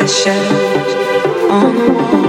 The shadows on the wall.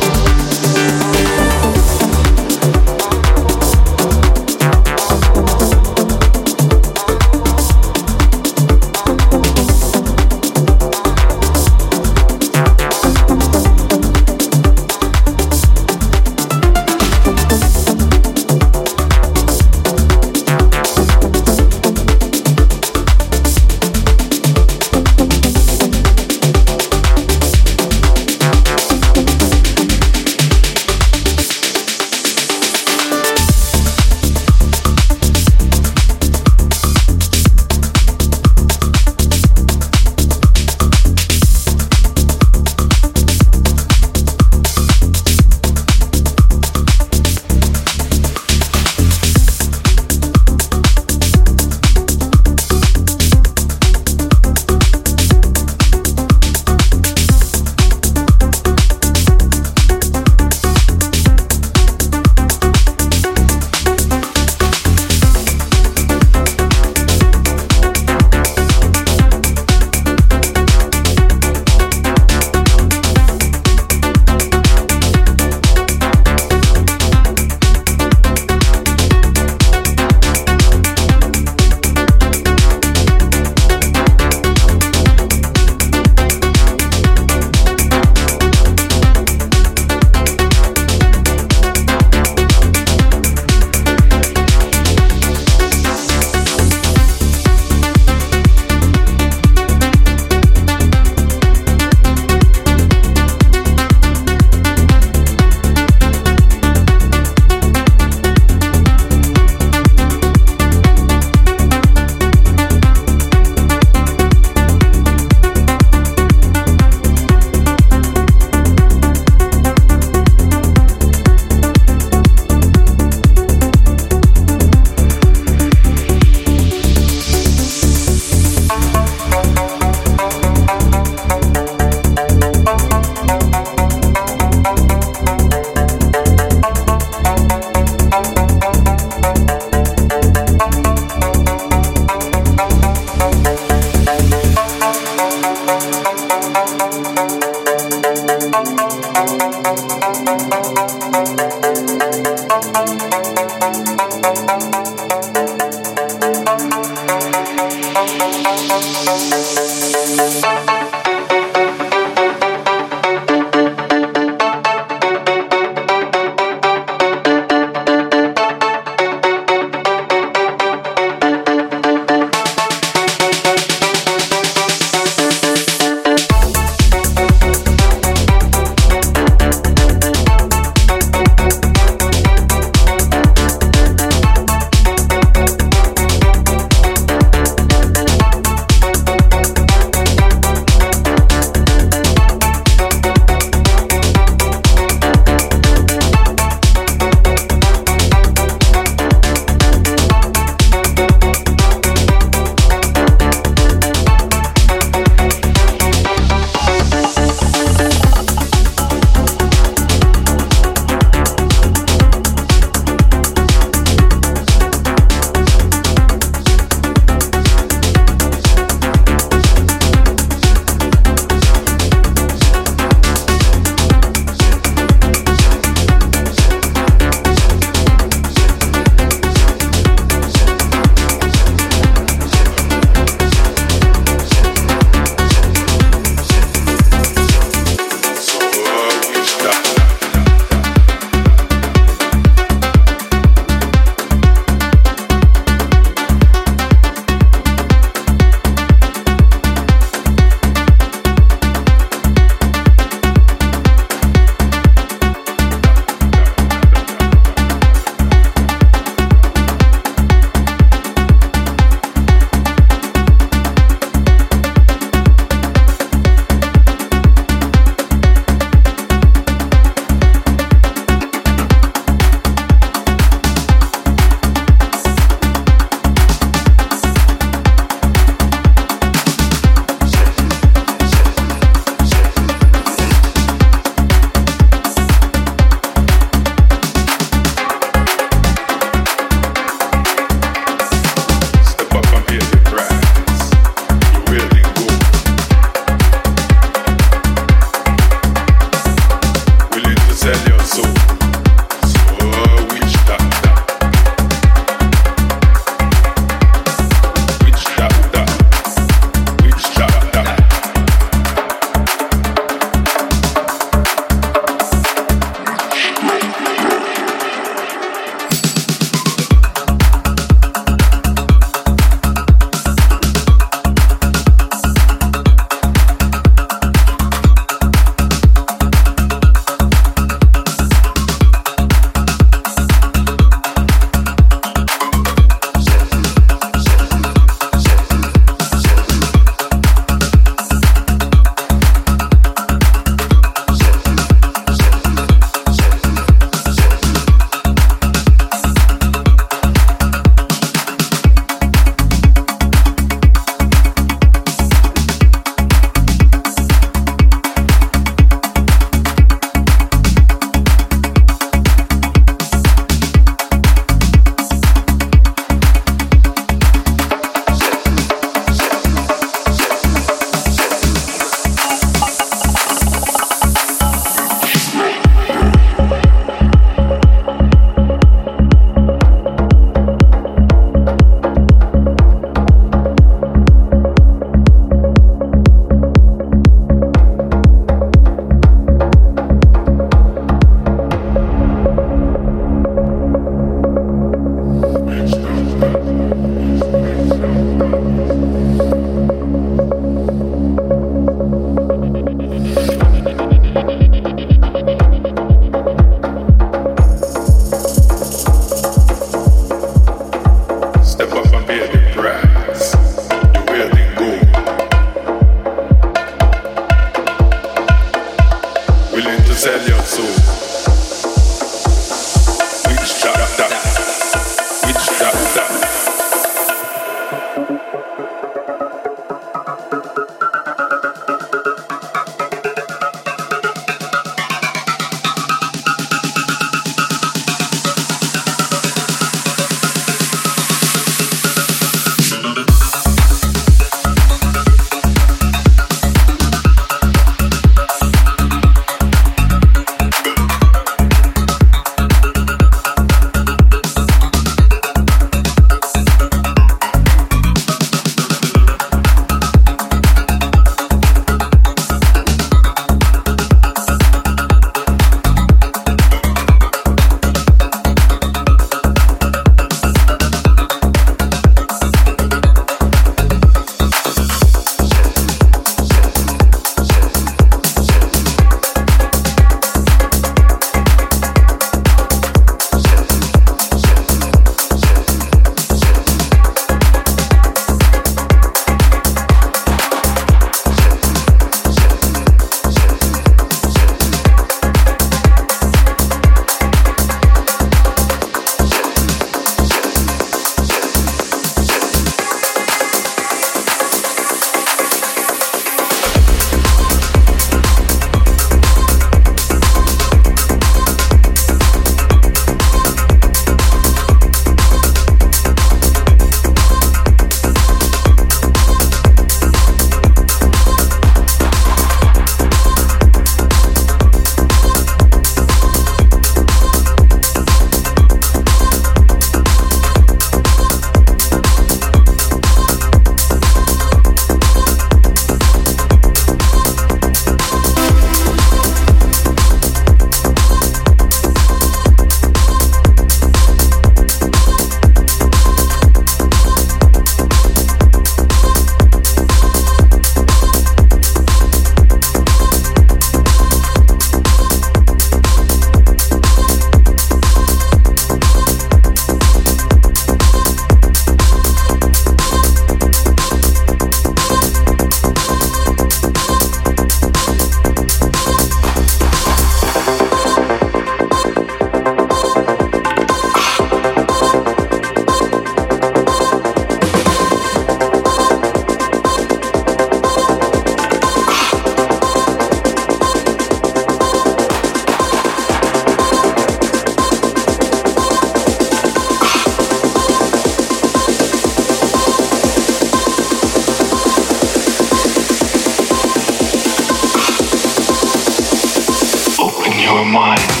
your mind.